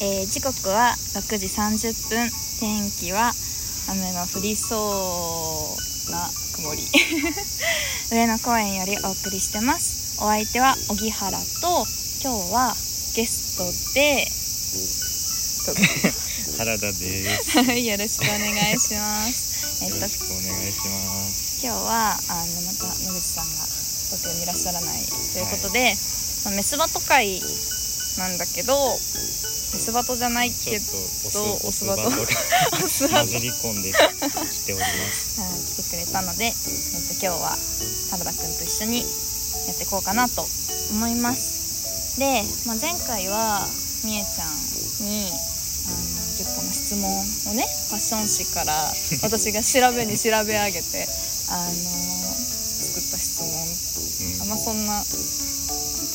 えー時刻は6時30分。天気は雨が降りそうな曇り。上野公園よりお送りしてます。お相手は荻原と今日はゲストで 原田です。は いよろしくお願いします。えっとよろしくお願いします。今日はあのまた野口さんが東京にいらっしゃらないということで、まあメスバト会なんだけどメスバトじゃないけどとオスバトが混じり込んできております。はい来てくれたので、えっと、今日は原田くんと一緒にやっていこうかなと思います。で、まあ、前回はみえちゃんにあの10個の質問をねファッション誌から 私が調べに調べ上げてあの作った質問。あん。まそんな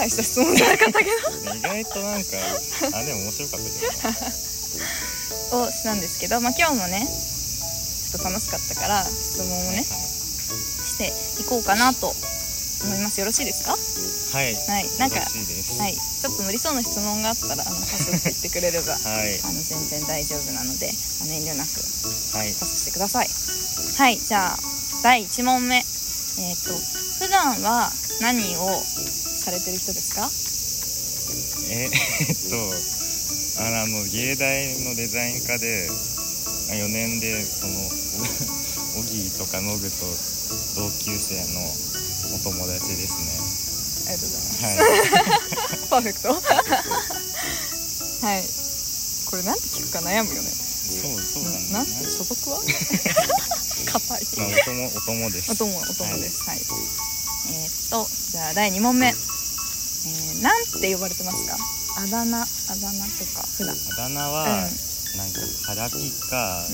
大した質問じゃなかったけうん、意外となんかあでも面白かったけどをしたんですけど、まあ、今日もねちょっと楽しかったから質問をねしていこうかなと思います。よろしいですか？はい。はい。なんか。はい。ちょっと無理そうな質問があったらあのパスって言ってくれればはい。あの全然大丈夫なのであの遠慮なくはい。パスしてください。はい。じゃあ第1問目。えっ、と普段は何をされてる人ですか？え えっとあの芸大のデザイン科で4年でそのオギーとかノグと同級生のお友達ですね。ありがとうございます。はい。パーフェクト。はい。これなんて聞くか悩むよね。そうそうなんだなんて所属は？硬い。まあ、お供お供です。お供お供です。はい、えー、っとじゃあ第2問目えー、なんて呼ばれてますかあだ名あだ名とか普段。あだ名は、なんかハラピか、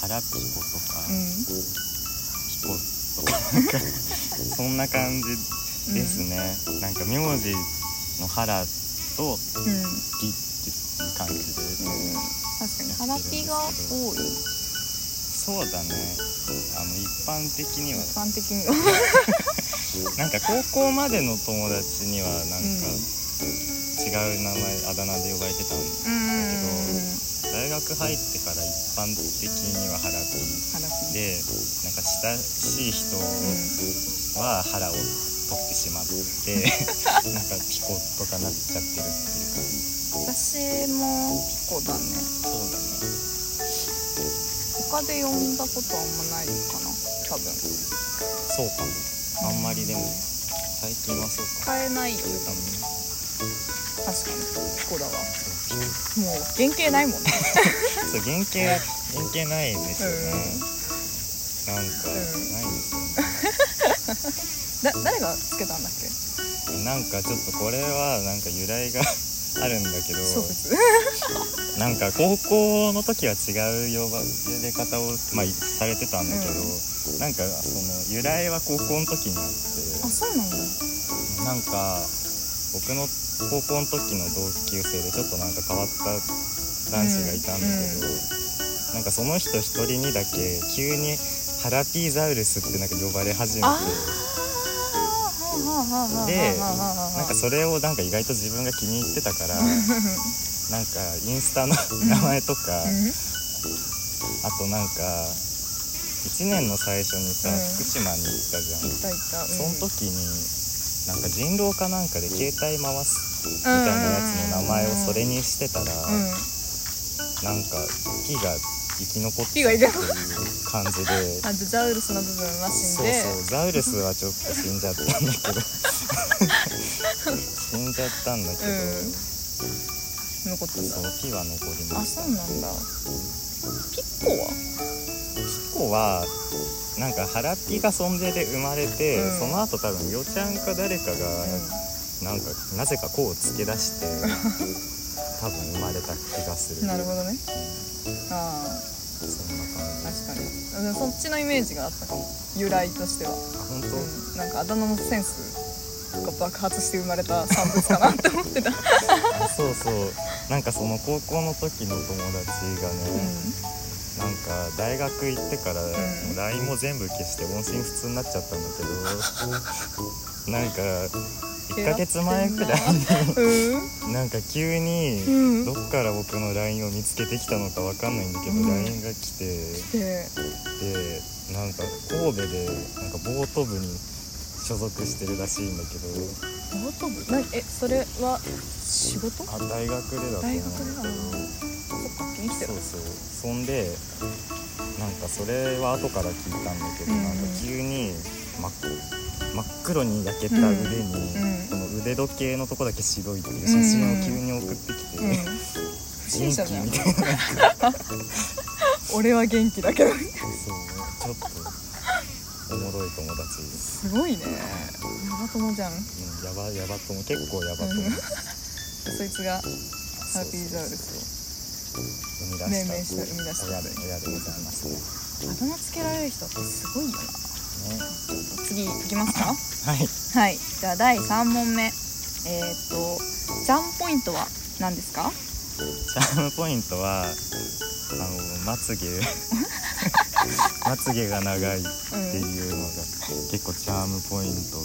ハラピコとか、うん。うんピコとかそんな感じですね、なんか名字のハラとうんうんピっていう感じで、うん。確かにハラピが多い。そうだね。あの一般的には。一般的にはなんか高校までの友達にはなんかうん。違う名前あだ名で呼ばれてたんうん。大学入ってから一般的にはハラピハラピでなんか親しい人うんは腹を取ってしまって なんかピコとかなっちゃってるっていう。感じ私もピコだね。そうだね。他で呼んだことあんまないかな多分。そうかもあんまりでも最近はそうか。使えない。よね多分確かに。ピコだわ。もう原型ないもんね。そう原型原型ないんですよね、なんかうんないんですよね。だ誰がつけたんだっけ？なんかちょっとこれはなんか由来が あるんだけどなんか高校の時は違う呼ばれ方を、まあ、されてたんだけど、なんかその由来は高校の時にあっあそうなんだてなんか僕の高校の時の同級生でちょっとなんか変わった男子がいたんだけど、なんかその人一人にだけ急にハラピーザウルスってなんか呼ばれ始めてでななんかそれをなんか意外と自分が気に入ってたから なんかインスタの名前とか、あとなんか1年の最初にさ、うん。福島に行ったじゃん、いたいた、うん、その時になんか人狼かなんかで携帯回すみみたいなやつの名前をそれにしてたら、うん。なんかピが生き残ったピがっていう感じで。あじゃあザウルスの部分は死んそうでそうザウルスはちょっと死んじゃったんだけど。死んじゃったんだけど、うん。残ったんだ。そうピは残りまあそうなんだ。ピッコは？はなんかハラピが存在で生まれて、うん。その後多分よちゃんか誰かが、なんかなぜかこうつけ出して 多分生まれた気がする。なるほどね。ああ。そんな感じ。確かに。うんそっちのイメージがあったかも由来としては、あ本当、うん、なんかあだ名のセンスが爆発して生まれた産物かなって思ってた、あそうそう。なんかその高校の時の友達がうね、ん、なんか大学行ってから、ん。LINE も全部消して音信不通になっちゃったんだけど なんか1ヶ月前くらいにうん。なんか急にうん。どっから僕の LINE を見つけてきたのかわかんないんだけど、うん。LINE が来てででなんか神戸でなんかボート部に所属してるらしいんだけど。ボート部なえそれは仕事？あ大学でだと思う。んだ大学でなそっかそうそう。そんでなんかそれは後から聞いたんだけど、うんうん。なんか急に真っ真っ黒に焼けた腕に、うんこの腕時計のとこだけ白いっていう写真を急に送ってきて、うん。元気？みたいな。俺は元気だけどそうちょっとおもろい友達。です、すごいね。ヤバ友じゃん。うん、やばやばとも結構やばともうん。そいつがハーピーザウルス生み出した命名した生み出した。親で親でございます。ねをあだ名つけられる人ってすごいよな。ね。次いきますか？はい。はい。じゃあ第3問目。えーっとジャンポイントは何ですか？チャームポイントはあのまつげ まつげが長いっていうのが結構チャームポイント。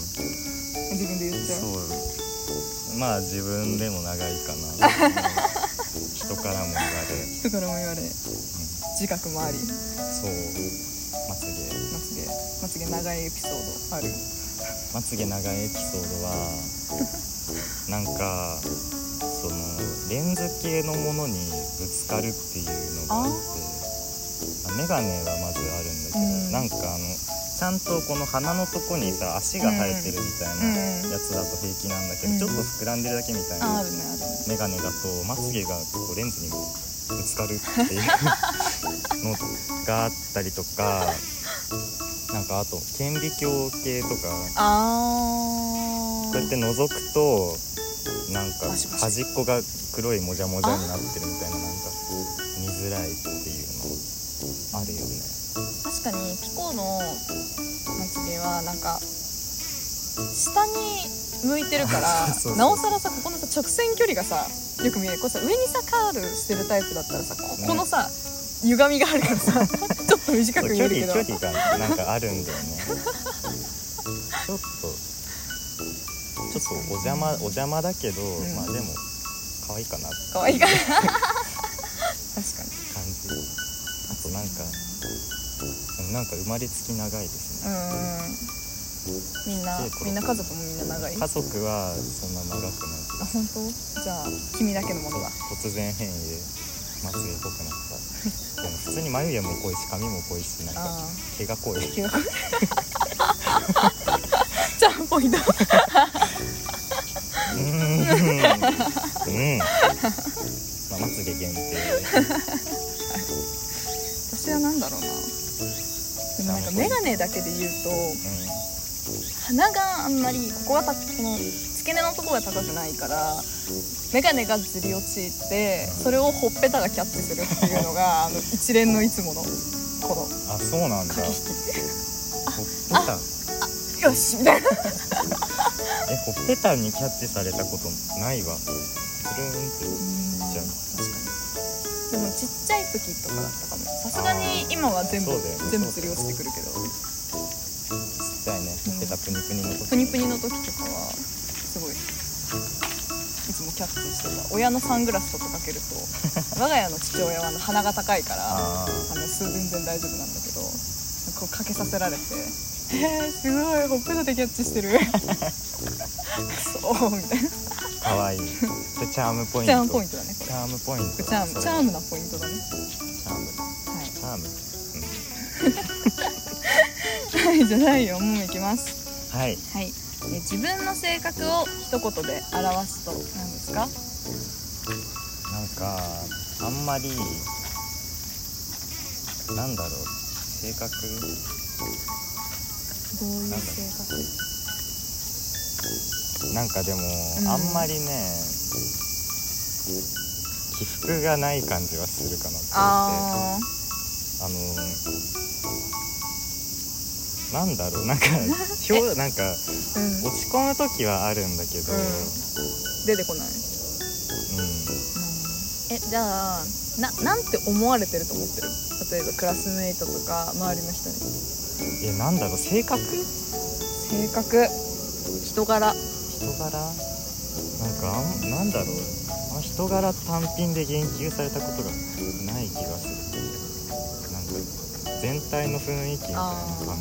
自分で言っちゃう？そう。まあ自分でも長いかな。人からも言われ、人からも言われ。うん自覚もあり。そう。まつげ。まつげ。まつげ長いエピソードある？まつげ長いエピソードは なんかそのレンズ系のものにぶつかるっていうのがあってあメガネはまずあるんだけど、うん。なんかあのちゃんとこの鼻のとこにさ足が生えてるみたいなやつだと平気なんだけど、うんちょっと膨らんでるだけみたいなああるねあるね。メガネだとまつげがこうレンズにぶつかるっていうのがあったりとかなんかあと顕微鏡系とかあこうやって覗くとなんか端っこが黒いもじゃもじゃになってるみたいななんか見づらいっていうはなんか下に向いてるから なおさらさここのさ直線距離がさよく見える。こうさ上にさカールしてるタイプだったらさここのさ、歪みがあるからさ ちょっと短く見距えるけど。離距離がなんかあるんだよね。ちょっとちょっとお邪魔お邪魔だけど、ん。まあでも可愛いかな可愛いからなんか生まれつき長いですね。うん。みんなみんな家族もみんな長い？家族はそんな長くないあ本当？じゃあ君だけのものだ。突然変異でまつげ濃くなった。でも普通に眉毛も濃いし髪も濃いしなんかあ毛が濃い。あ気がじゃあポイントうーん。うん。まあまつげ限定 私はなんだろうなでもなんか眼鏡だけで言うとう鼻があんまりここがたこの付け根のところが高くないから眼鏡がずり落ちてそれをほっぺたがキャッチするっていうのが あの一連のいつものこのんあそうなんだ。駆けほ引っぺた。きよしみたいな。えほっぺたにキャッチされたことないわ。つるんってじゃあ確かにでもちっちゃい時とかだったかも。さすがに今は全部ね。全部ずり落ちてくるけど。ちっちゃいね。ほっぺたプニプニの時プニプニの時とかはすごいいつもキャッチしてた。親のサングラスとかかけると 我が家の父親はあの鼻が高いからああの全然大丈夫なんだけどこうかけさせられて「えー、すごいほっぺたでキャッチしてる」くそみたいなあかわい。い でチャームポイント。チャームポイントだねこチャームポイント。れチャームチャームなポイントだね。チャーム。はい。チャーム。はいじゃあ第4問いきます。はい。はい。え自分の性格を一言で表すと何ですか？なんかあんまりなんだろう。性格？どういう。性格？なんかでも、ん。あんまりね起伏がない感じはするかなって思ってああのなんだろうなんか表 なんかーうん。落ち込む時はあるんだけど、うん。出てこない。うん。えじゃあななんて思われてると思ってる？例えばクラスメイトとか周りの人に。えなんだろう性格？性格。人柄人柄？なんかあんなんだろう。あの人人柄単品で言及されたことがない気がするなんか全体の雰囲気みたいな感じは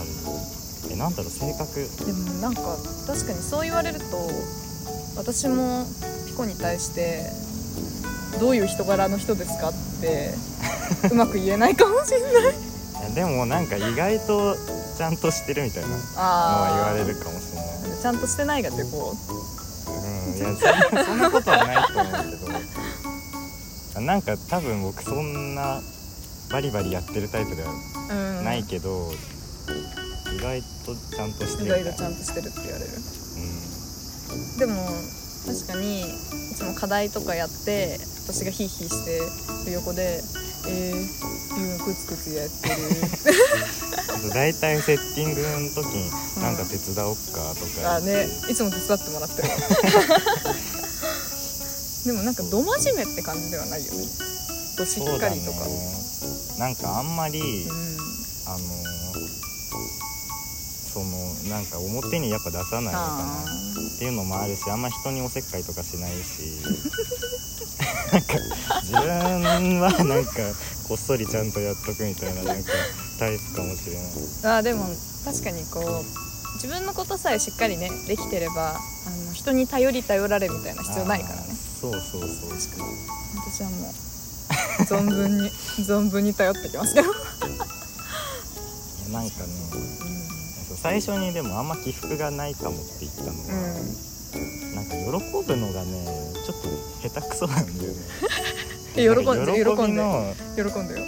ある。えなんだろう性格。でもなんか確かにそう言われると私もピコに対してどういう人柄の人ですかって うまく言えないかもしれない。でもなんか意外とちゃんとしてるみたいなのはあ言われるかも。しれないちゃんとしてないがってこう。んいやそんなそんなことはないと思うけど。なんか多分僕そんなバリバリやってるタイプではう、うん、ないけど、意外とちゃんとして意る。みたいな外とちゃんとしてるって言われる。うん。でも確かにいつも課題とかやって私がヒーヒーしてる横で「えー、ビューンクツクツやってる。大体セッティングの時に「なんか手伝おっか」と」か、あねいつも手伝ってもらってる。わ でもなんかど真面目って感じではないよね。としっかりとか。なんかあんまり、うん。あのそのなんか表にやっぱ出さないのかあなっていうのもあるしあんま人におせっかいとかしないし。なんか自分はなんかこっそりちゃんとやっとくみたいななんかタイプかもしれない。ーあーでも確かにこう自分のことさえしっかりねできてればあの人に頼り頼られみたいな必要ないからね。そうそうそう私はもう存分に存分に頼ってきますけど、なんかねそう最初にでもあんま起伏がないかもって言ったのうは、ん。なんか喜ぶのがねちょっと下手くそなんだよね。え喜んで喜んでびの喜んで。よ。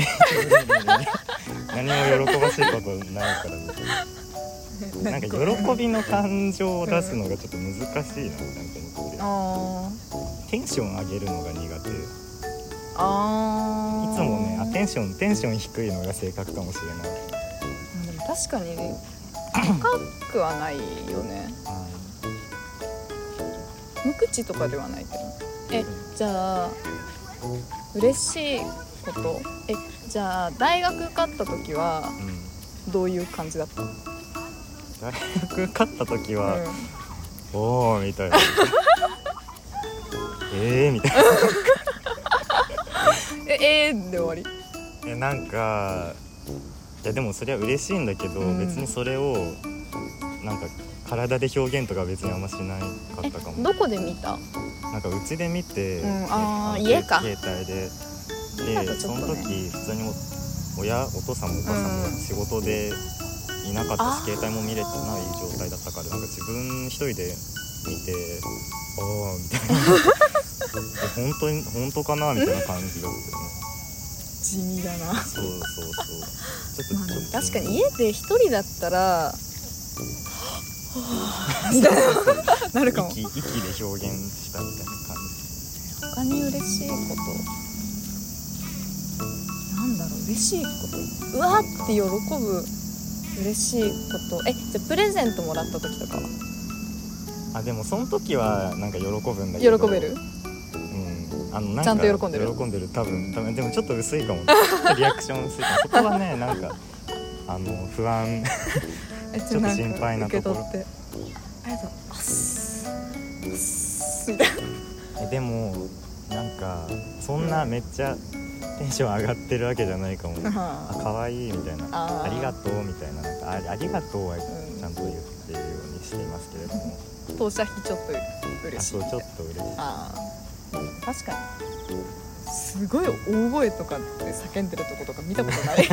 何も喜ばしいことないから別にな。んか喜びの感情を出すのがちょっと難しいなみたいな思ってあテンション上げるのが苦手。あー。つもねあテンションテンション低いのが性格かもしれない確かに高くはないよね。無口とかではないけどえじゃあ嬉しいこと？えじゃあ大学受かった時はうん。どういう感じだった、大学勝った時は、うおお みたいな。えーみたいな。ん、ええー、で終わり？えなんかいやでもそれは嬉しいんだけど、うん。別にそれをなんか体で表現とか別にあんましなかえったかも。どこで見た？なんかうちで見て、うん。あーの家か。携帯で。だとでそちょっとね。の時普通にお親お父さんもお母さんもうん仕事でいなかったあーし、携帯も見れてない状態だったからなんか自分一人で見てああみたいな。え 本当に本当かな？みたいな感じだったよね地味だな。そうそうそう。ちょっと、まあ確かに家で一人だったら みたいな。なるかも。息息で表現したみたいな感他に嬉しいこと。なんだろう嬉しいこと。うわーって喜ぶ嬉しいこと。えじゃあプレゼントもらった時とかは？じあでもその時はなんか喜ぶんだけど。喜べる？うんあのなんかちゃんと喜んでる。喜んでる。多分多分でもちょっと薄いかも。リアクション薄いかも。そこはねなんかあの不安。え ちょっと心配なところ。ありがとう。あっす。あっす。みたいな。えでもなんかそんなめっちゃテンション上がってるわけじゃないかも。あ可愛いみたいな。ありがとうみたいな。なんかあありがとうはんちゃんと言ってるようにしていますけれども、当社費ちょっとあ嬉しい。そうちょっと嬉しい確かに。すごい大声とかで叫んでるとことか見たことない。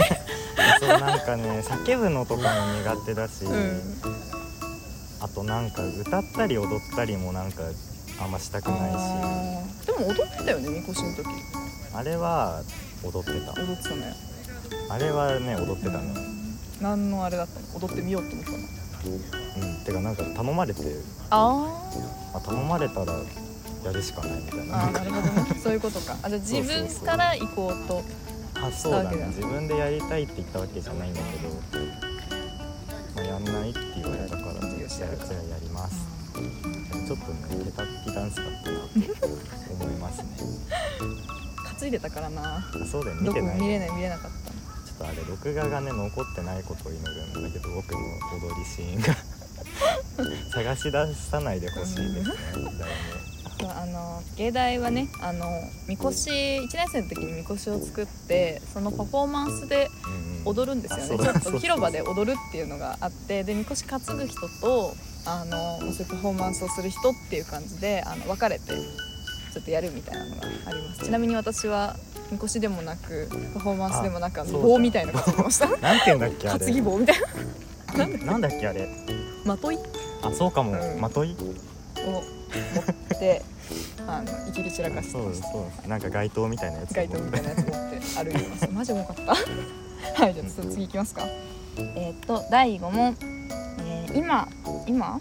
そうなんかね叫ぶのとかも苦手だし、うん。あとなんか歌ったり踊ったりもなんかあんましたくないし。でも踊ってたよねみこしの時。あれは踊ってた。踊ってたね。あれはね踊ってたね。何のあれだったの？踊ってみようって思ったの。うん。てかなんか頼まれてああ頼まれたらやるしかないみたいな。あなるほどね。そういうことか。あじゃあ自分から行こうと。あそうだね。自分でやりたいって言ったわけじゃないんだけど、まあ、やんないって言われたからじゃあよしやるかじゃあやります。ちょっとねケタッピダンスだったなと思いますね。担いでたからな。あそうだよ見てない。見れない見れなかっちょっとあれ録画がね残ってないことを祈るんだけど僕の踊りシーンが。探し出さないでほしいですね。誰もそうあの芸大はねあのみこし1年生の時にみこしを作ってそのパフォーマンスでうん踊るんですよね。広場で踊るっていうのがあってでみこし担ぐ人とあのそういうパフォーマンスをする人っていう感じであの分かれてちょっとやるみたいなのがあります。ちなみに私はみこしでもなくパフォーマンスでもなくあの棒みたいな担ぎました。なんて言うんだっけあれ。担ぎ棒みたいな。んだっけあれ。な まとい？あそうかも、うん。まとい？を持ってあのいきり散らかしてそうそうなんか街灯みたいなやつ。街灯みたいなやつ持って歩いてます。マジ重かった。はいじゃあ次いきますか。えーっと第5問、えー今今？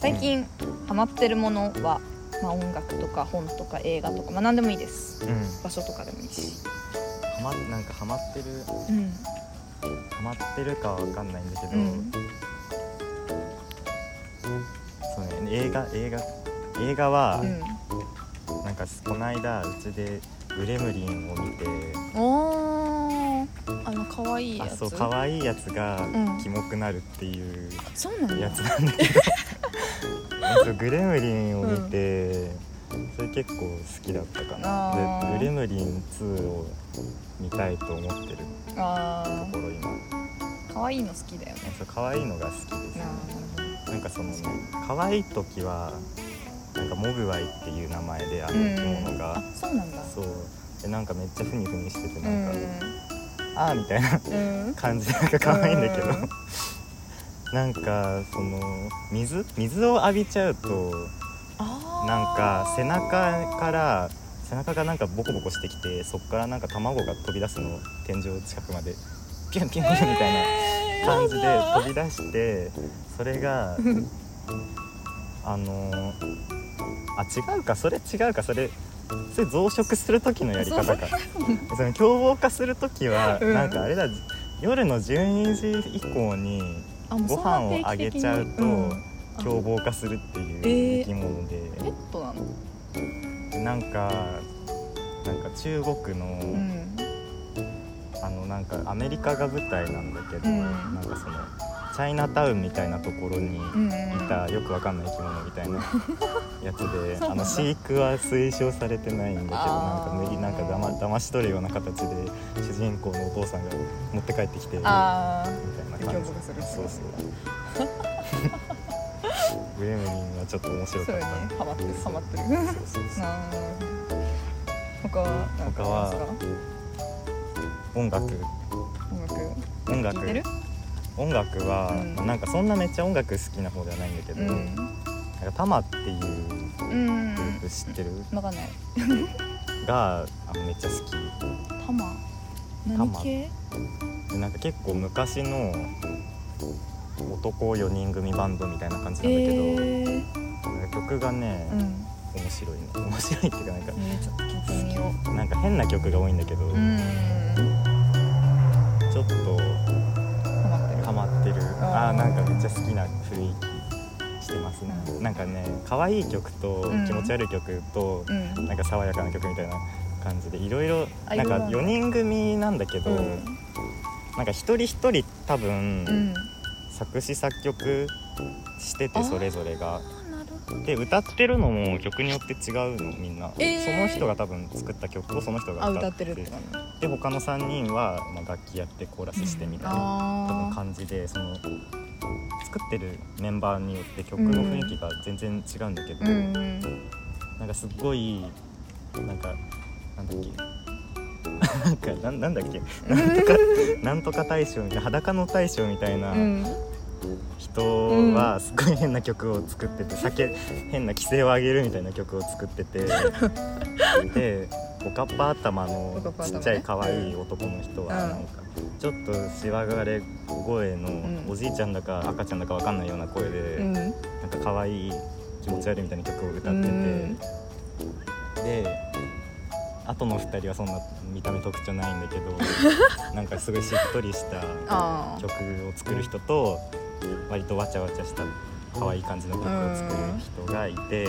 最近ハマってるものは、まあ、音楽とか本とか映画とか、まあ、何でもいいです。うん。場所とかでもいいし。はまなんかハマってるうん。ハマってるかは分かんないんだけど、うん。そうね映画映画映画は、うん。なんかこの間うちでグレムリンを見ておー。あの可愛いやつ。あそう可愛いやつがうん。キモくなるっていうやつなんだけど。そうグレムリンを見て、それ結構好きだったかな。でグレムリン2を見たいと思ってるあところ今。ー可愛いの好きだよね。そう可愛いのが好きです。なるほど。なんかそのね可愛い時はなんかモグワイっていう名前であの生物が、あそうなんだ。そう。でなんかめっちゃフニフニしててうなんか、んあーみたいなうん。感じでなんか可愛いんだけど、うん。なんかその水？水を浴びちゃうとなんか背中から背中がなんかボコボコしてきてそっからなんか卵が飛び出すの天井近くまで。ピュンピュンピュンみたいなえー感じで飛び出してそれが あのあ違うか。それ違うか。それそれ増殖する時のやり方か。その凶暴化する時は、うん。なんかあれだ。夜の12時以降にご飯をあげちゃうと凶暴化するっていうえー生き物で、うんペットなの？でなんかなんか中国の、うん。あのなんかアメリカが舞台なんだけど、うん。なんかそのチャイナタウンみたいなところにうん。いたよくわかんない生き物みたいな やつであの飼育は推奨されてないんだけどなんかあー無理なんかだま騙し取るような形で主人公のお父さんが持って帰ってきてみたいあな感じ。そうそう。グレムリンはちょっと面あ白かった。そうよね。ハマってるハマってる。そうそうそう。他は何かありますか？音楽。音楽。音楽。聞いてる？音楽は、うん。まあなんかそんなめっちゃ音楽好きな方ではないんだけど、うん。なんかタマっていううんグループ知ってる、わかんない。があのめっちゃ好き。タマ？何系？でなんか結構昔の男4人組バンドみたいな感じなんだけど、えー。曲がね、うん。面白いね。面白いっていうかなんかえーちょっと聞いてみよう。なんか変な曲が多いんだけど、うん。ちょっとあなんかめっちゃ好きな雰囲気してますね、うん。なんかね可愛い曲とうん。気持ち悪い曲と、うん。なんか爽やかな曲みたいな感じでいろいろなんかあいろいろ。ある4人組なんだけど、うん。なんか一人一人多分、うん。作詞作曲しててそれぞれがで歌ってるのも曲によって違うのみんな、えー。その人が多分作った曲をその人があ歌歌っっててで他の3人は、まあ、楽器やってコーラスしてみたいな、多分あ感じでその作ってるメンバーによって曲の雰囲気が全然違うんだけど、ーうんうん。なんかすっごいなんかなんだっけ。なんかなんなんだっけ。なんとかなんとか大将みたいな裸の大将みたいなうん人はすっごい変な曲を作ってて酒変な規制を上げるみたいな曲を作ってて でおかっぱ頭のちっちゃい可愛い男の人はうん。なんかちょっとしわがれ声のん。おじいちゃんだか赤ちゃんだかわかんないような声でうん。なんか可愛い気持ち悪いみたいな曲を歌ってて。うん。で後の2人はそんな見た目特徴ないんだけど なんかすごいしっとりした曲を作る人と割とわちゃわちゃした可愛い感じの曲を作る人がいて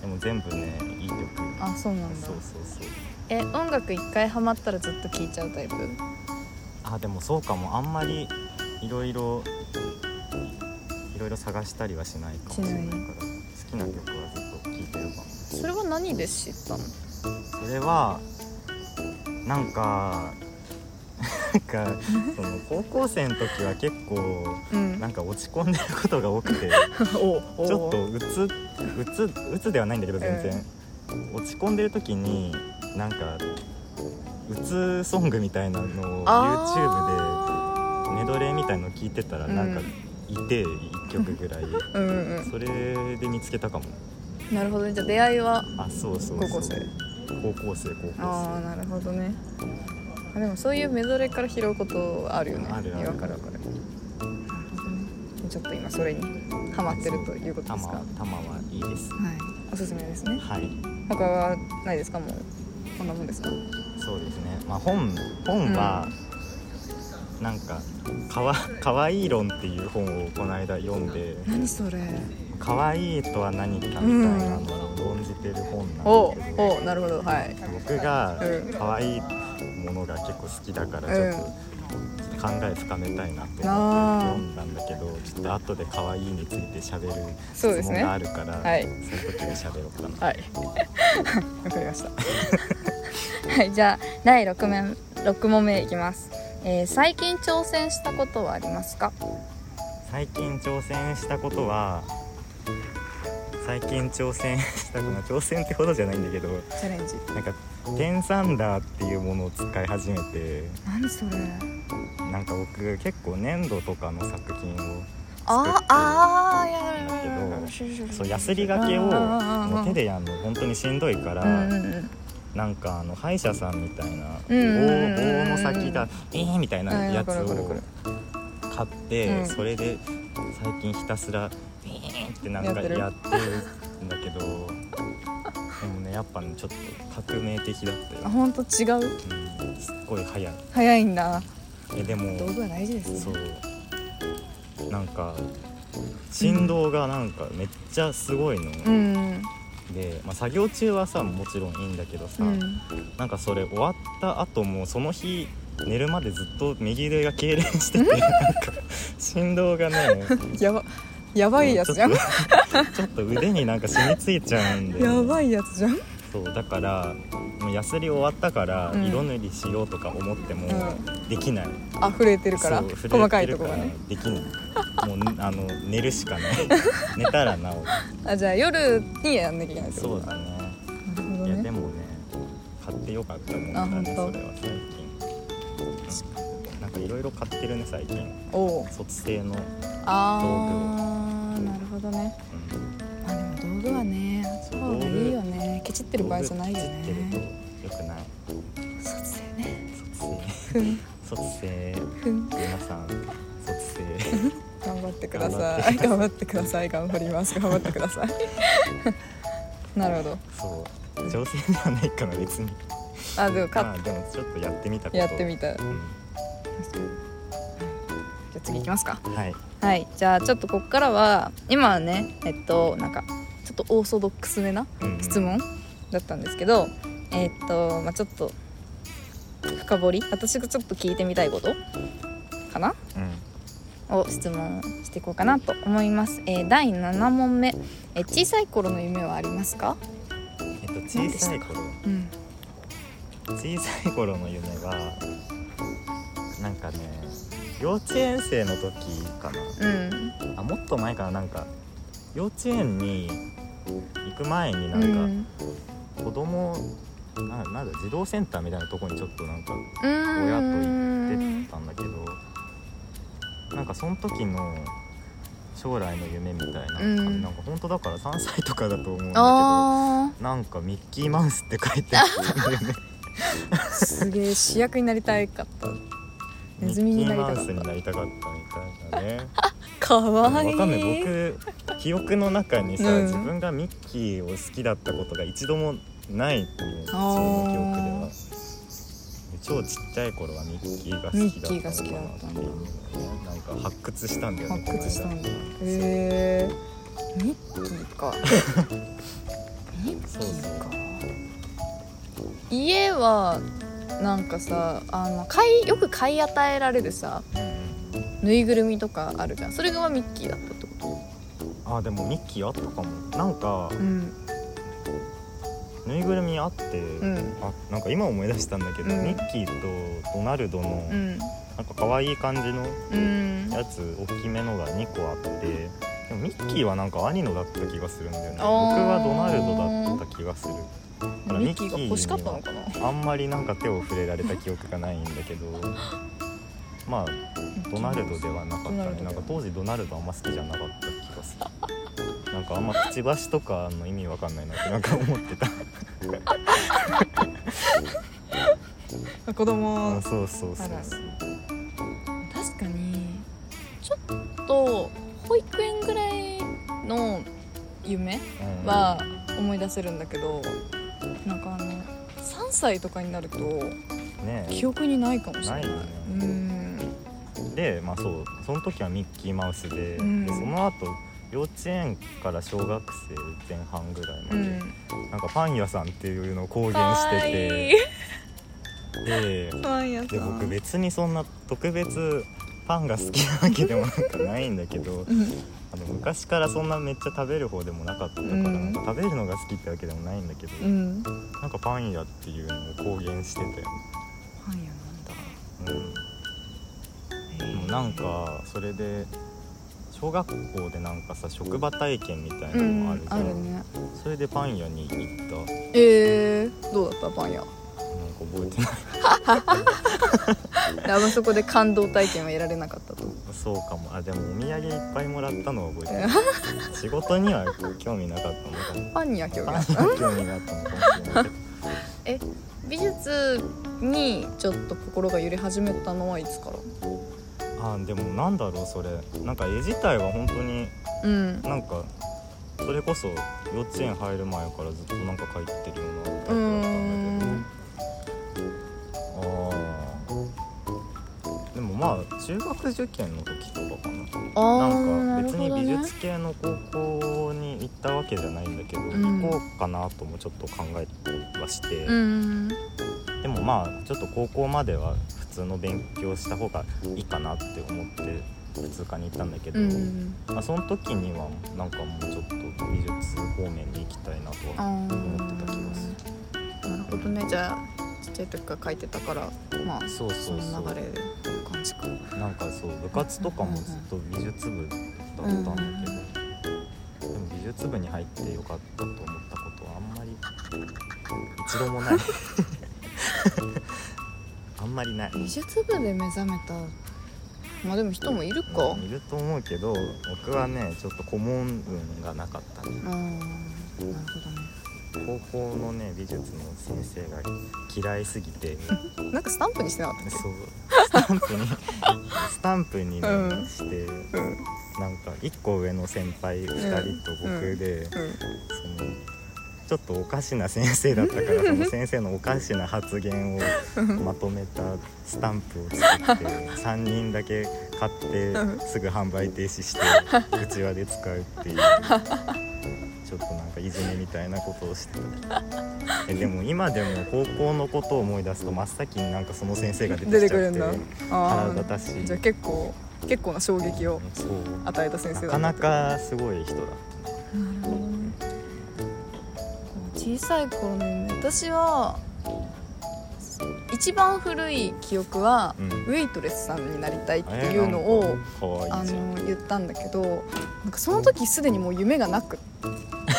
でも全部ねいい曲。あそうなんだ。そうそうそう。え音楽一回ハマったらずっと聴いちゃうタイプ？あでもそうかも。あんまりいろいろいろいろ探したりはしないかも。しれない。から好きな曲はずっと聴いてるかも。好それは何で知ったの？それはなんかなんかその高校生の時は結構うん。なんか落ち込んでることが多くて おちょっとうつうつうつではないんだけど全然、落ち込んでる時になんかうつソングみたいなのを YouTube あでメドレーみたいの聞いてたらうん。なんかいて1曲ぐらい。ーうんうん。それで見つけたかも。なるほどね。じゃあ出会いはあそうそうそう。高校生。高校生高校ああなるほどねあでもそういうメドレーから拾うことあるよね。あるある。わかるわかるちょっと今それにハマってるということ生ですか？はい玉はいいです。おすすめですね。はい。他はないですか？もうこんなもんですか？そうですね。まあ本本は、なんかかわ「かわいい論」っていう本をこの間読んで何それ？可愛いとは何かみたいなのを論じてる本おなんだけど、おなるほど。はい。僕がうん。可愛いものが結構好きだからうん。ちょっと考え深めたいなと思って読んだんだけどちょっと後で可愛いについて喋る質問があるからはい。そういう時に喋ろうかな。はい。わかりました。はいじゃあ第6問六問目いきます、えー最近挑戦したことはありますか？最近挑戦したことは最近挑戦したことは挑戦ってほどじゃないんだけどチャレンジ。なんかテンサンダーっていうものを使い始めて。何それ。なんか僕結構粘土とかの作品をあーあやだけどどそうヤスリがけをもう手でやるの本当にしんどいから、なんかあの歯医者さんみたいな棒の先がえーみたいなやつを買って、うんそれで最近ひたすらえーってなんかやってるんだけどやっぱねちょっと革命的だったよ。あ、本当違う？うん、すっごい早い。早いんだ。えでも道具は大事ですそねう。なんか振動がなんかめっちゃすごいの、うん。で、まあ、作業中はさもちろんいいんだけどさ、うん。なんかそれ終わった後もその日寝るまでずっと右腕が痙攣しててなんか振動がね やばやばいやつじゃん。ちょっと腕になんか染みついちゃうんでやばいやつじゃん。そうだからもうヤスリ終わったからうん。色塗りしようとか思ってもうできない、あ震えてるから細かいとこがね。できない。もうあの寝るしかない。寝たら治るあじゃあ夜にやんなきゃいけないってこと？そうだね。なるほどね。いやでもね買ってよかったもんだあねそれは最近、うん、なんかいろいろ買ってるね最近。おお卒生の、あーなるほどね。うん、まあでも道具はねあった方がいいよね。ケチってる場合じゃないよ道具切ってるとねよくない。卒生。ね卒生。卒生。皆さん卒生。頑張ってください。頑張ってください。頑張ります。頑張ってください。なるほど。そう。挑戦ではないかな別に。あでもかまあでもちょっとやってみたこと。やってみたじゃうんあ次いきますか。はい。はい。じゃあちょっとここからは今はねえっとなんかちょっとオーソドックスめな質問だったんですけどえっとまあちょっと深掘り私がちょっと聞いてみたいことかな？うん。を質問していこうかなと思います、えー第7問目、えー小さい頃の夢はありますか？えっと小さい頃。うん。小さい頃の夢は幼稚園生の時かな。うん。あもっと前かな。なんか幼稚園に行く前になうん。か子供ななんだ児童センターみたいなとこにちょっとなんか親親と行ってたんだけどなんかその時の将来の夢みたいな、うん。なんか本当だから3歳とかだと思うんだけどあなんかミッキーマウスって書いてあって夢ーすげえ主役になりたかったネズミになりたかった。になりたかった。みたいなねかわいいわかんない。僕記憶の中にさ、うん。自分がミッキーを好きだったことが一度もないっていう自分あーの記憶では超ちっちゃい頃はミッキーが好きだったのかなっていう。なんか発掘したんだよね発掘したんだ。へえミッキーか。ミッキーか。家はなんかさあの買いよく買い与えられるさぬいぐるみとかあるじゃん。それがミッキーだったってこあーでもミッキーあったかも。なんかとうん。ぬいぐるみあって、うん。あなんか今思い出したんだけど、うん。ミッキーとドナルドのうん。なんか可愛い感じのうん。やつ大きめのが2個あってでもミッキーはなんか兄のだった気がするんだよね。僕はドナルドだった気がするミッキーが欲しかったのかな？あんまりなんか手を触れられた記憶がないんだけどまあドナルドではなかったなんか当時ドナルドあんま好きじゃなかった気がする。なんかあんまくちばしとかの意味わかんないなってなんか思ってた。子供あそうそうそうあら。確かにちょっと保育園ぐらいの夢うんは思い出せるんだけどなんかあの3歳とかになるとね記憶にないかもしれない。ないよね。うんでまあそうその時はミッキーマウスで,、うん。でその後幼稚園から小学生前半ぐらいまで、うん。なんかパン屋さんっていうのを公言しててでパン屋さん。で僕別にそんな特別パンが好きなわけでもなんかないんだけどうんあの昔からそんなめっちゃ食べる方でもなかったから、うん。なんか食べるのが好きってわけでもないんだけど、うん。なんかパン屋っていうのを公言してて、パン屋なんだ。うん、でもなんかそれで小学校でなんかさ職場体験みたいなうのもあんるじゃん、あるね。それでパン屋に行った。なんかえー、どうだったパン屋？覚えてない。で あんまそこで感動体験は得られなかったと。そうかも。あでもお土産いっぱいもらったのは覚えてる。仕事には興味なかったのかも。パンには興味あった。は興味があったのかもしれないけど。美術にちょっと心が揺れ始めたのはいつから？あでもなんだろうそれ。なんか絵自体は本当にうん。なんかそれこそ幼稚園入る前からずっとなんか描いてるようなタイプだったうんだんまあ中学受験の時とかかな。あなんか別に美術系の高校に行ったわけじゃないんだけど、ん。行こうかなともちょっと考えはして、うん。でもまあちょっと高校までは普通の勉強した方がいいかなって思って普通科に行ったんだけど、うん。まあ、その時にはなんかもうちょっと美術方面に行きたいなとあはー。思ってた気がすなるほどね。じゃあちっちゃい時から書いてたからまあるそうそそう。そうの流れで感じか？なんかそう部活とかもずっと美術部だったんだけど、でも美術部に入ってよかったと思ったことはあんまり一度もない。あんまりない。美術部で目覚めた。まあでも人もいるか。いると思うけど僕はねちょっと顧問運がなかったねあーなるほどね。高校のね美術の先生が嫌いすぎて。なんかスタンプにしてなかったっそうスタンプに スタンプにね、うん。してけうん。なんか1個上の先輩2人と僕で、うん。そのちょっとおかしな先生だったから その先生のおかしな発言をまとめたスタンプを作って 3人だけ買ってうん。すぐ販売停止してうちわで使うっていうっとなんかいじめみたいなことをして。たえでも今でも高校のことを思い出すと真っ先になんかそな先生が出てきちゃって。くるんだ。あ腹立たしじゃあ結構結構な衝撃を与えた先生だなった。かなかすごい人だ小さい頃ね私は一番古い記憶は、うん。ウェイトレスさんになりたいっていうのを、あの言ったんだけどなんかその時すでにもう夢がなく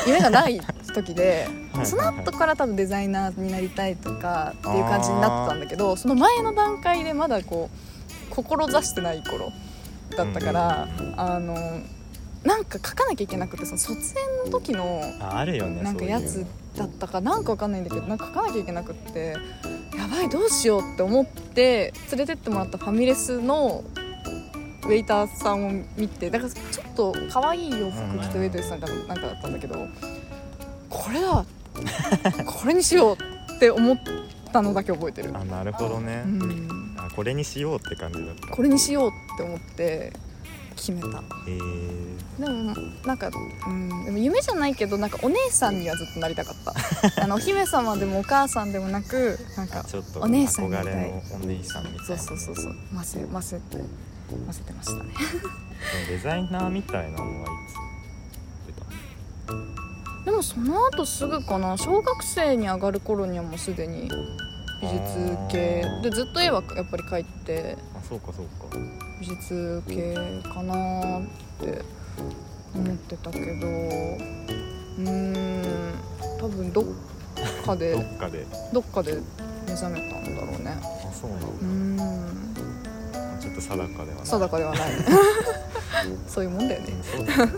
夢がない時ではいその後から多分デザイナーになりたいとかっていう感じになってたんだけどその前の段階でまだこう志してない頃だったから、うんうんうん。あのなんか書かなきゃいけなくてその卒園の時のああるよねなんかやつだったかなんかわかんないんだけどなんか書かなきゃいけなくってやばいどうしようって思って連れてってもらったファミレスのウェイターさんを見てだからちょっと可愛い洋服着たウェイトレスさんかなんかだったんだけどこれだ。これにしようって思ったのだけ覚えてる。あなるほどね、うん。あこれにしようって感じだった。これにしようって思って決めた。へえでもなんか、うん、でも夢じゃないけどなんかお姉さんにはずっとなりたかった。あのお姫様でもお母さんでもなくなんかちょっとお姉さんみたい。憧れのお姉さんみたいな。そうそうそうそう。ませませてませてましたね。デザイナーみたいなのはいつ？出たででもその後すぐかな。小学生に上がる頃にはもうすでに美術系。でずっと絵はやっぱり描いてあそうかそうか。美術系かなって思ってたけど。うーん多分どっかで どっかで。どっかで目覚めたんだろうね。あそうなのうーんちょっと定かではない。定かではない。そういうもんだよね。うんそうだね。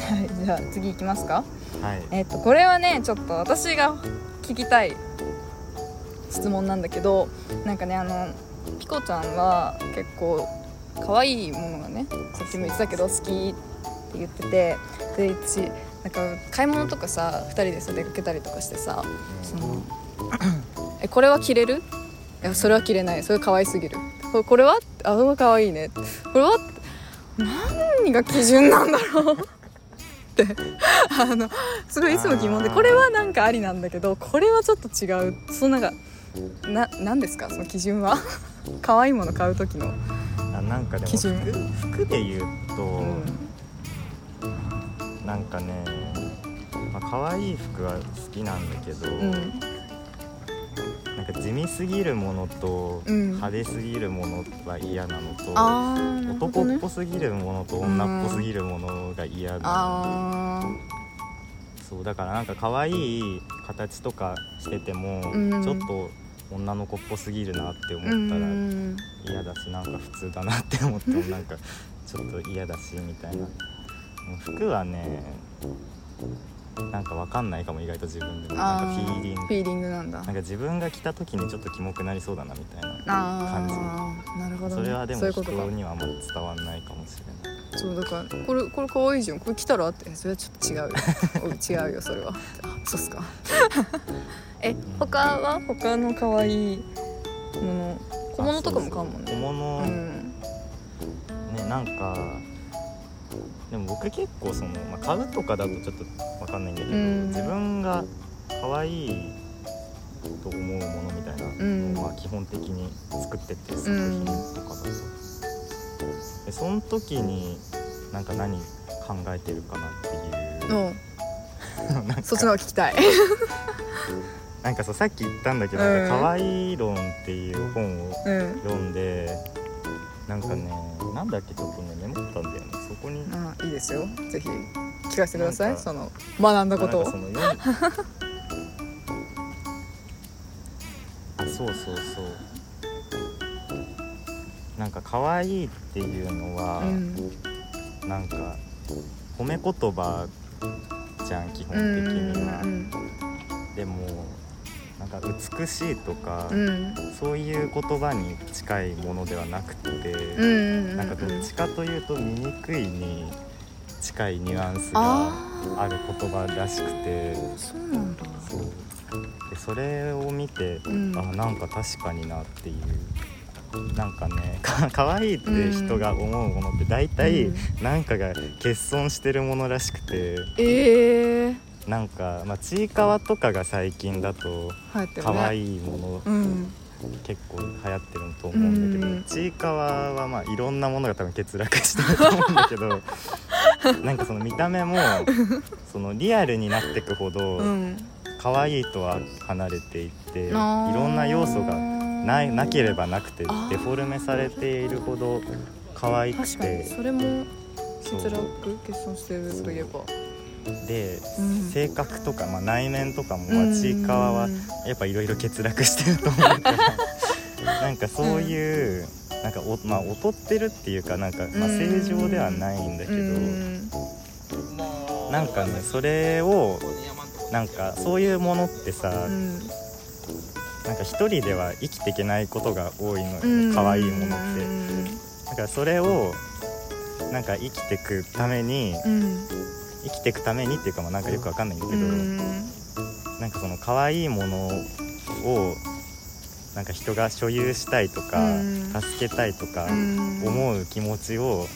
はいじゃあ次行きますか。はい。えっとこれはねちょっと私が聞きたい質問なんだけどなんかねあのピコちゃんは結構可愛いものがねさっきも言ってたけど好きって言っててで私なんか買い物とかさ2人でさ出かけたりとかしてさそのえこれは着れる？いやそれは着れない。それ可愛すぎるここれは？あそれは可愛いね。これは？何が基準なんだろう？って。あのすごいいつも疑問でこれはなんかありなんだけどこれはちょっと違う。そのなんかな何ですか？その基準は？可愛いもの買う時の、あなんかでも基準。服？服で言うと、うん。なんかね、まあ可愛い服は好きなんだけど、うんか地味すぎるものとうん。派手すぎるものは嫌なのと、あーなるほ男っぽすぎるものと女っぽすぎるものが嫌なの、あそうだからなんか可愛い形とかしてても、うん。ちょっと女の子っぽすぎるなって思ったらん。嫌だしなんか普通だなって思っても なんかちょっと嫌だしみたいな。服はねなんかわかんないかも意外と自分でも。なんかあフィーリング。フィーリングなんだ。なんか自分が着た時にちょっとキモくなりそうだなみたいなああなるほど、ね、それはでもそういうことか。人にはあんまり伝わんないかもしれない。そうだからこれこれ可愛いじゃん。これ着たらって。それはちょっと違うよ。違うよそれは。あそうっすか。え他は？他の可愛いもの。小物とかも買うもんね。小物、うん。ねなんかでも僕結構その、まあ、買うとかだとちょっとわかんないんだけど、うん。自分が可愛いと思うものみたいなうん。のを、まあ、基本的に作ってって作うん品とかだと、でその時になんか何考えてるかなっていう。そっちの方が聞きたい。なんかそうさっき言ったんだけど「うん。か可愛い論」っていう本をうん。読んでなんかねなんだっけちょっとねあいいですよ。ぜひ聞かせてください。その学んだことを。なんかその読んあそうそうそう。なんか可愛いっていうのは、うん。なんか褒め言葉じゃん基本的うんには、うん。でもなんか美しいとか、うん。そういう言葉に近いものではなくて、うんうんなんかどっちかというと醜いに近いニュアンスがあある言葉らしくてあそうなんだ。そう。でそれを見て、うん。あなんか確かになっていう。なんかね か可愛いって人が思うものって大体うん。なんかが欠損してるものらしくて。ええなんか、まあ、ちいかわとかが最近だと可愛いものうん。結構流行ってると思うんだけど、うん。ちいかわはまあいろんなものが多分欠落してると思うんだけど なんかその見た目もそのリアルになってくほどうん。可愛いとは離れていっていろんな要素がないなければなくてデフォルメされているほど可愛くてそれも欠落欠損してるといえばで、うん。性格とか、まあ、内面とかも、ちいかわはやっぱいろいろ欠落してると思うから なんかそういう、なんかお、まあ、劣ってるっていうかなんか、まあ、正常ではないんだけど、うん。なんかねそれをなんかそういうものってさ、うん。なんか一人では生きていけないことが多いのよ、うん。可愛いものって。だからそれをなんか生きてくためにうん生きてくためにっていうかまあなんかよくわかんないんだけど、うん。なんかその可愛いものをなんか人が所有したいとか、うん。助けたいとかうん。思う気持ちを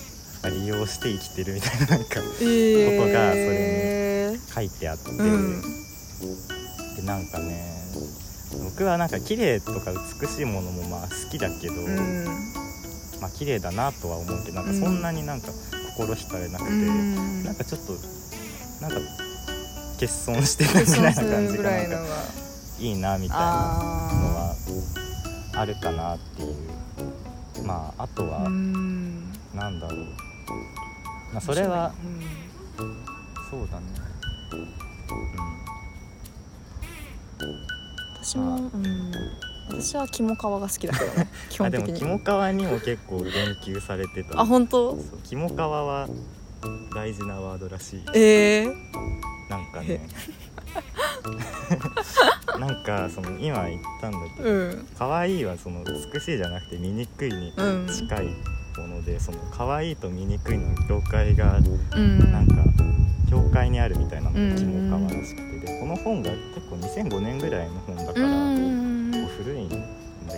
まあ利用して生きてるみたいななんかえー。ことがそれ書いてあって、うん。でなんかね僕はなんか綺麗とか美しいものもまあ好きだけど、うん。まあ綺麗だなとは思うけどなんかそんなになんか心惹かれなくて、うん。なんかちょっとなんか欠損してたぐらいな感じぐがなんからいいいなみたいなのあはあるかなっていう。まああとーはうん。なんだろう、まあ、それはうん。そうだね。私も、うん、私は肝皮が好きだけどね 基うんあで本的にも肝皮にも結構言及されてた。あ本当？そう肝皮は大事なワードらしい。ええなんかね。なんかその今言ったんだけどうん。可愛いはその美しいじゃなくて醜いにうん近いもので、その可愛いと醜いの境界がうん。なんか境界にあるみたいなのうんが肝皮らしくてでこの本が結構2005年ぐらいの本だかうら、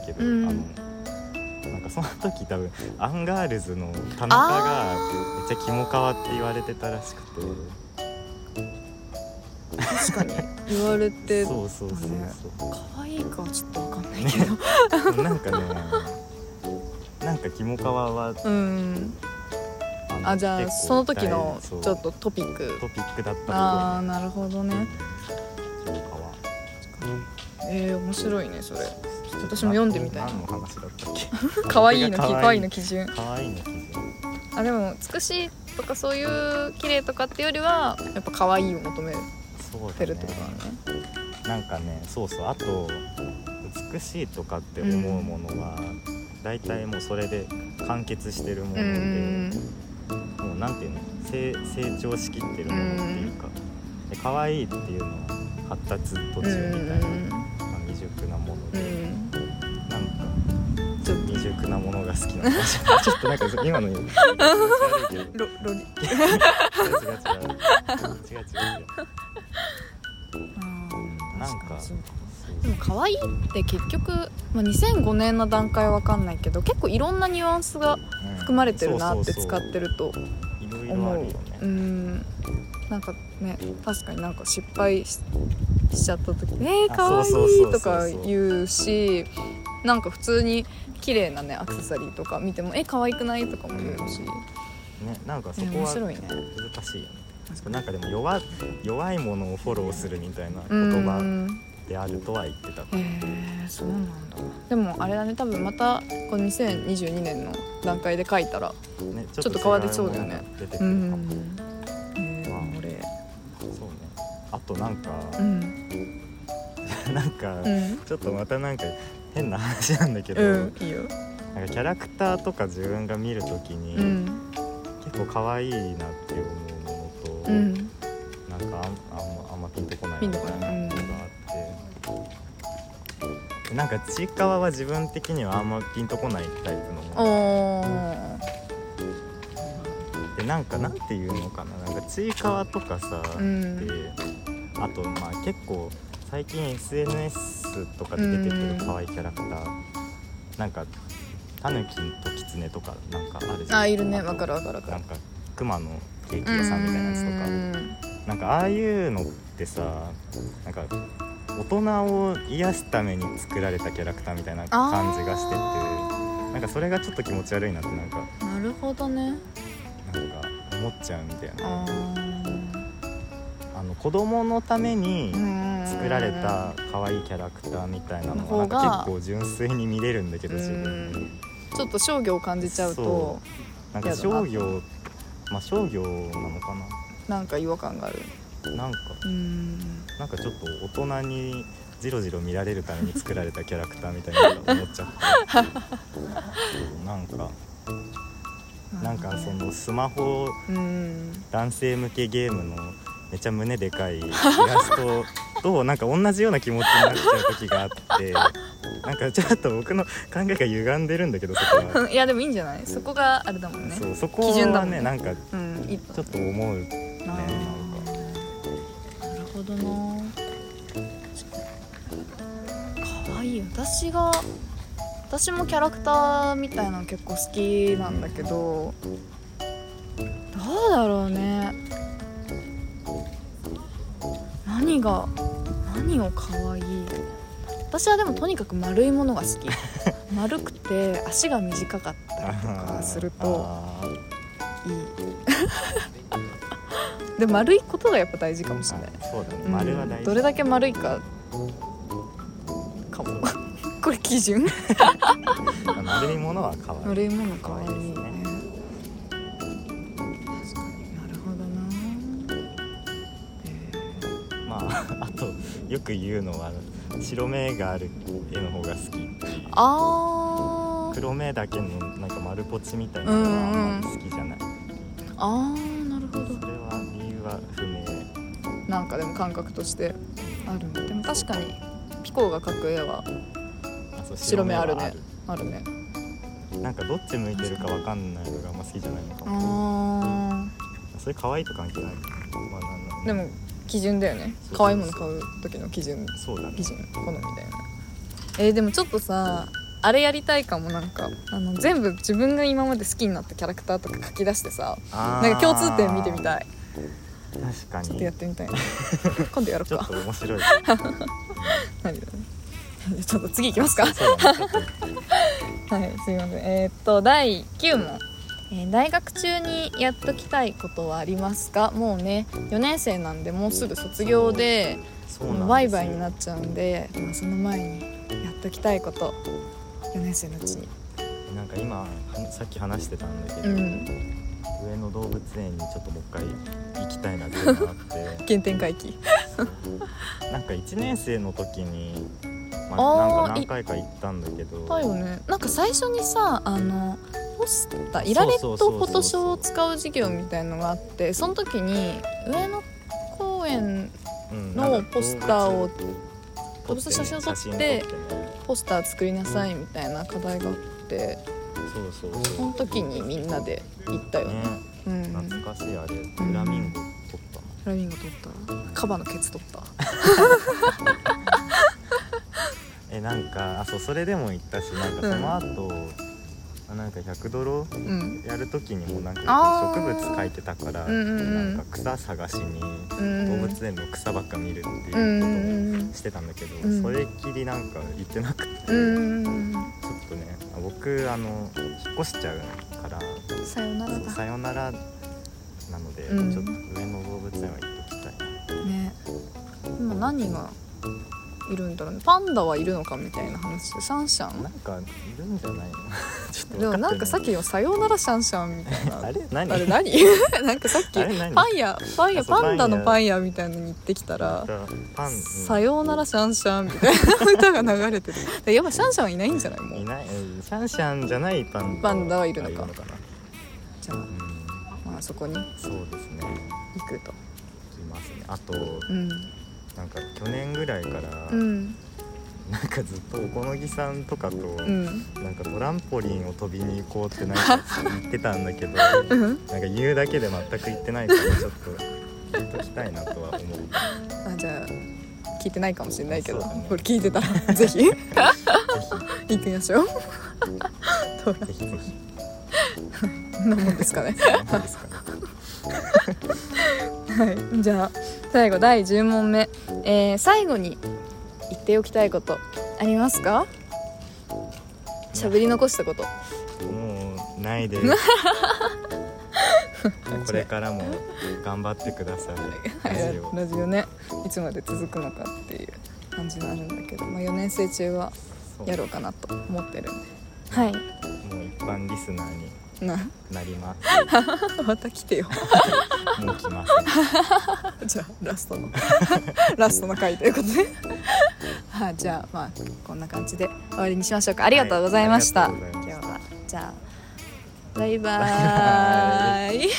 けど、うん。あのなんかその時多分アンガールズの田中がめっちゃ肝皮って言われてたらしくて。確かに。言われてそうそうそうそう可愛いかはちょっとわかんないけど。なんかねなんか肝皮はうん。のあじゃあその時のちょっとトピック。トピックだったああなるほどね。肝皮。えー、面白いねそれ私も読んでみたい。な何の話だったっけ可愛いの可愛いの基準。可愛いの基準。あでも美しいとかそういう綺麗とかっていうよりはやっぱ可愛いを求めそうだてるってことだね。なんかねそうそう。あと美しいとかって思うものは、大体もうそれで完結してるものうで、んもうなんていうの成成長しきってるものっていうか、で可愛いっていうのは発達途う中みたいな、んょっ未熟なものが好きなの。ちょっとなんか今の気持ち悪いけどとロロリ違う違う違う違う。違うなんかでも可愛いって結局、まあ、2005年の段階は分かんないけど結構いろんなニュアンスが含まれてるなって使ってると思う。ん。なんかね確かになんか失敗ししちゃった時「えー、あ可愛いとか言うしなんか普通に綺麗なねアクセサリーとか見ても「え可愛くない?」とかも言うし、ねなんかそねこは面白いね。難しいよね。なんかでも弱弱いものをフォローするみたいなう言葉んであるとは言ってたへえそうなんだ。でもあれだね多分またこの2022年の段階で書いたらねちょっと変わってそうだよね。出てくうるかも、まあー、俺そうね。あとなんか、うん。なんか、うん。ちょっとまたなんか変な話なんだけど、うんいいよ。なんかキャラクターとか自分が見るときに、うん。結構可愛いなって思うものと、うん。なんかあんあんまピンとこないみたいなのがあって、でなんかちいかわは自分的にはあんまピンとこないタイプのもの。でなんかなんていうのかな。なんかちいかわとかさ、うん。であとまあ結構最近 SNS とかで出てくる可愛いキャラクター、なんかタヌキとキツネとかなんかあるじゃんあいるね。とわかるわかるわかる。なんか熊のケーキ屋さんみたいなやつとか。うんなんかああいうのってさなんか大人を癒すために作られたキャラクターみたいな感じがしててあなんかそれがちょっと気持ち悪いなってなんかなるほどね。なんか思っちゃうんだよねああの子供のためにー作られた可愛いキャラクターみたいなのがはなんか結構純粋に見れるんだけどうん。自分。にちょっと商業を感じちゃうとそなんか商業まあ商業なのかな。んか違和感がある。ななんか。うん。なんかちょっと大人にじろじろ見られるために作られたキャラクターみたいなの思っちゃって。なんか。なんかそのスマホうん。男性向けゲームのめっちゃ胸でかいイラストとなんか同じような気持ちになっちゃう時があって なんかちょっと僕の考えが歪んでるんだけどそこは、いやでもいいんじゃない？そこがあれだもんね。そうそこ基準だもんね。はねなんかうんいいちょっと思うねあなんか。ーなるほどな。可愛い私が私もキャラクターみたいなの結構好きなんだけどどうだろうね何が何を可愛い？私はでもとにかく丸いものが好き。丸くて足が短かったりとかするといい。で丸いことがやっぱ大事かもしれない。あそうだね。うん丸は大事、どれだけ丸いか。かも。これ基準？丸いものは可愛い。丸いもの可愛いねよく言うのは白目がある絵の方が好き。ー、あー。黒目だけのなんか丸ポチみたいなのはあんまり好きじゃない、あーなるほど。それは理由は不明。なんかでも感覚として。あるね。でも確かにピコが描く絵はあそう白目あるね。はある。ね。なんかどっち向いてるかわかんないのがあんま好きじゃないのかあもー。それ可愛いと関係ないまあなんなんでも基準だよね。可愛いもの買う時の基準。そうだね。基準好みだよね。えーでもちょっとさあれやりたいかもなんか。あの全部自分が今まで好きになったキャラクターとか書き出してさなんか共通点見てみたい。確かに。ちょっとやってみたいな。今度やろうちょっかと面白い。何だろう。ちょっと次いきますか。はいすいません。えーっと第9問、えー大学中にやっときたいことはありますか？もうね4年生なんでもうすぐ卒業でバイバイになっちゃうんで、まあ、その前にやっときたいこと4年生のうちに。なんか今はさっき話してたんだけど、うん。上野動物園にちょっともう一回行きたいなっていうのがあって。原点回帰。なんか1年生の時に、まあなんか何回か行ったんだけど。だよね。なんか最初にさあのポスターイラレットフォトショーを使う授業みたいのがあってその時に上野公園うん。のポスターを動物写真を撮ってポスター作りなさいみたいな課題があってそうそうそその時にみんなで行ったよね。うん。懐かしいあれ。フラミンゴ撮った。のフラミンゴ撮った。カバのケツ撮った。えなんかあそうそれでも行ったしなんかその後、あなんか100ドロうん。やる時にもなんか植物描いてたから、なんか草探しにうん動物園の草ばっか見るっていうことをしてたんだけど、うん。それっきりなんか行ってなくて、ちょっとねあ僕あの引っ越しちゃうからさよならさよならなので、うん。ちょっと上野動物園は行っときたいなね。今何がいるんだろうね。パンダはいるのかみたいな話。でシャンシャン？なんかいるんじゃないの？ちょっとでも分なんかさっきの「さようならシャンシャン」みたいな。あれ？何？あれ何？なんかさっきパン屋パン屋パンダのパン屋みたいのに行ってきたらパン、「うん。さようならシャンシャン」みたいな歌が流れてる。でやっぱシャンシャンはいないんじゃない？もいうない。うんシャンシャンじゃないパンダ。パンダはいるのかじゃあうん。まあそこにそうですね。行くと。いますね。あとうんなんか去年ぐらいから、うん。なんかずっとおこのぎさんとかと、うん。なんかトランポリンを飛びに行こうってなんか言ってたんだけどうん。なんか言うだけで全く言ってないからちょっと言っときたいなとは思う。あじゃあ聞いてないかもしれないけど、ね。これ聞いてたら ぜひ。行ってみましょう。トラぜひ。ぜひこんなもんですかね。はい。じゃあ最後第10問目、えー最後に言っておきたいことありますか？喋り残したこと。もうないです。これからも頑張ってください。ラジオ。ラジオね。いつまで続くのかっていう感じになるんだけど、まあ、4年生中はやろうかなと思ってるんで。はい。もう一般リスナーにな。なります。また来てよ。もう来ません じゃあラストの ラストの回ということで。はいじゃあまあこんな感じで終わりにしましょうか。ありがとうございました、はい今日は。じゃあバイバーイ